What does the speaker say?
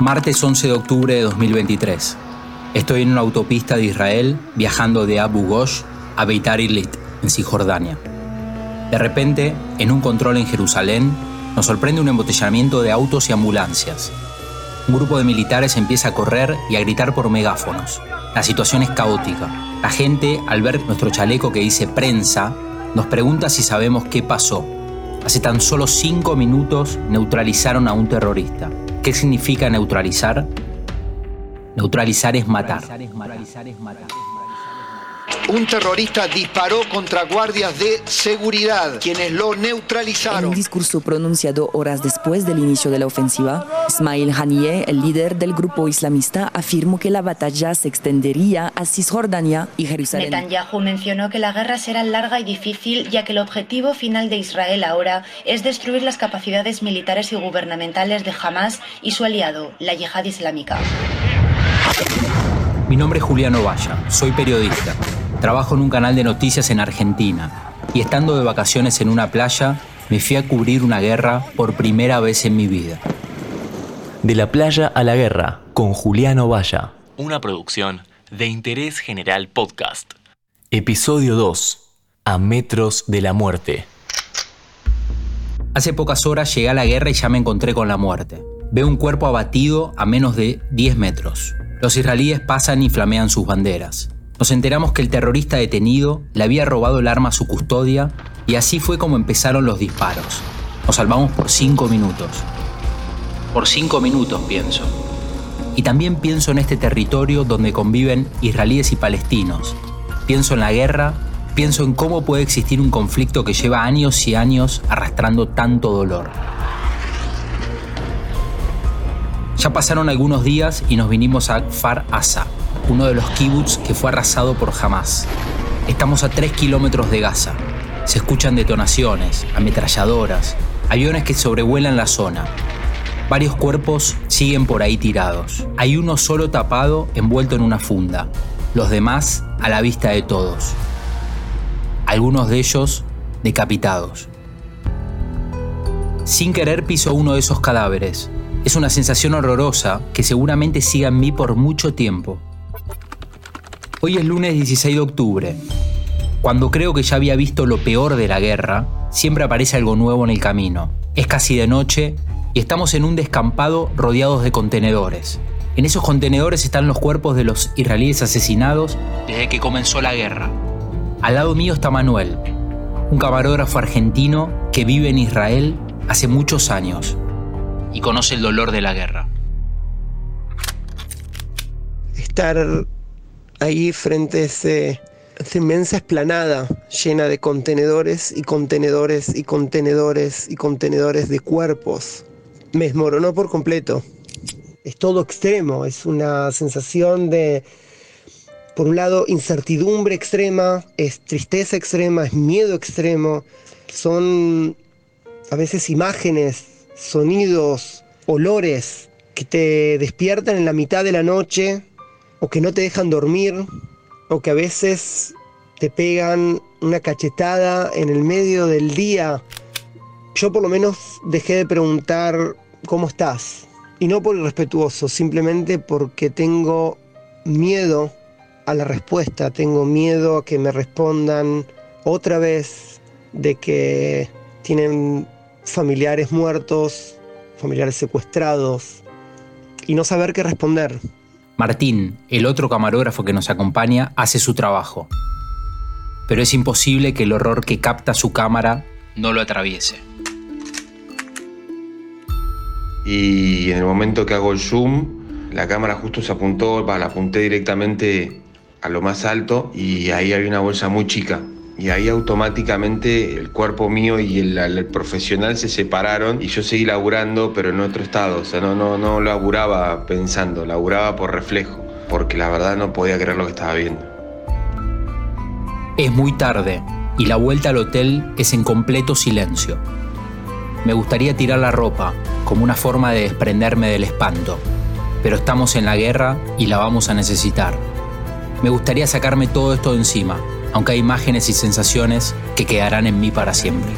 Martes 11 de octubre de 2023. Estoy en una autopista de Israel viajando de Abu Ghosh a Beitar Illit, en Cisjordania. De repente, en un control en Jerusalén, nos sorprende un embotellamiento de autos y ambulancias. Un grupo de militares empieza a correr y a gritar por megáfonos. La situación es caótica. La gente, al ver nuestro chaleco que dice prensa, nos pregunta si sabemos qué pasó. Hace tan solo cinco minutos neutralizaron a un terrorista. ¿Qué significa neutralizar? Neutralizar es matar. Un terrorista disparó contra guardias de seguridad, quienes lo neutralizaron. En un discurso pronunciado horas después del inicio de la ofensiva, Ismail Haniyeh, el líder del grupo islamista, afirmó que la batalla se extendería a Cisjordania y Jerusalén. Netanyahu mencionó que la guerra será larga y difícil, ya que el objetivo final de Israel ahora es destruir las capacidades militares y gubernamentales de Hamas y su aliado, la yihad islámica. Mi nombre es Juliano Valla, soy periodista. Trabajo en un canal de noticias en Argentina y estando de vacaciones en una playa, me fui a cubrir una guerra por primera vez en mi vida. De la playa a la guerra, con Juliano Valla. Una producción de Interés General Podcast. Episodio 2. A metros de la muerte. Hace pocas horas llegué a la guerra y ya me encontré con la muerte. Veo un cuerpo abatido a menos de 10 metros. Los israelíes pasan y flamean sus banderas. Nos enteramos que el terrorista detenido le había robado el arma a su custodia y así fue como empezaron los disparos. Nos salvamos por cinco minutos. Por cinco minutos pienso. Y también pienso en este territorio donde conviven israelíes y palestinos. Pienso en la guerra, pienso en cómo puede existir un conflicto que lleva años y años arrastrando tanto dolor. Ya pasaron algunos días y nos vinimos a Far Asa, uno de los kibbutz que fue arrasado por Hamas. Estamos a 3 kilómetros de Gaza. Se escuchan detonaciones, ametralladoras, aviones que sobrevuelan la zona. Varios cuerpos siguen por ahí tirados. Hay uno solo tapado envuelto en una funda. Los demás a la vista de todos. Algunos de ellos decapitados. Sin querer piso uno de esos cadáveres es una sensación horrorosa que seguramente siga en mí por mucho tiempo. Hoy es lunes 16 de octubre. Cuando creo que ya había visto lo peor de la guerra, siempre aparece algo nuevo en el camino. Es casi de noche y estamos en un descampado rodeados de contenedores. En esos contenedores están los cuerpos de los israelíes asesinados desde que comenzó la guerra. Al lado mío está Manuel, un camarógrafo argentino que vive en Israel hace muchos años y conoce el dolor de la guerra. Estar ahí frente a ese, esa inmensa esplanada llena de contenedores y contenedores y contenedores y contenedores de cuerpos me desmoronó por completo. Es todo extremo, es una sensación de, por un lado, incertidumbre extrema, es tristeza extrema, es miedo extremo, son a veces imágenes sonidos, olores que te despiertan en la mitad de la noche o que no te dejan dormir o que a veces te pegan una cachetada en el medio del día. Yo por lo menos dejé de preguntar cómo estás. Y no por irrespetuoso, simplemente porque tengo miedo a la respuesta, tengo miedo a que me respondan otra vez de que tienen familiares muertos, familiares secuestrados, y no saber qué responder. Martín, el otro camarógrafo que nos acompaña, hace su trabajo. Pero es imposible que el horror que capta su cámara no lo atraviese. Y en el momento que hago el zoom, la cámara justo se apuntó, la apunté directamente a lo más alto y ahí hay una bolsa muy chica y ahí automáticamente el cuerpo mío y el, profesional se separaron y yo seguí laburando, pero en otro estado. O sea, no, no, no laburaba pensando, laburaba por reflejo, porque la verdad no podía creer lo que estaba viendo. Es muy tarde y la vuelta al hotel es en completo silencio. Me gustaría tirar la ropa como una forma de desprenderme del espanto, pero estamos en la guerra y la vamos a necesitar. Me gustaría sacarme todo esto de encima, aunque hay imágenes y sensaciones que quedarán en mí para siempre.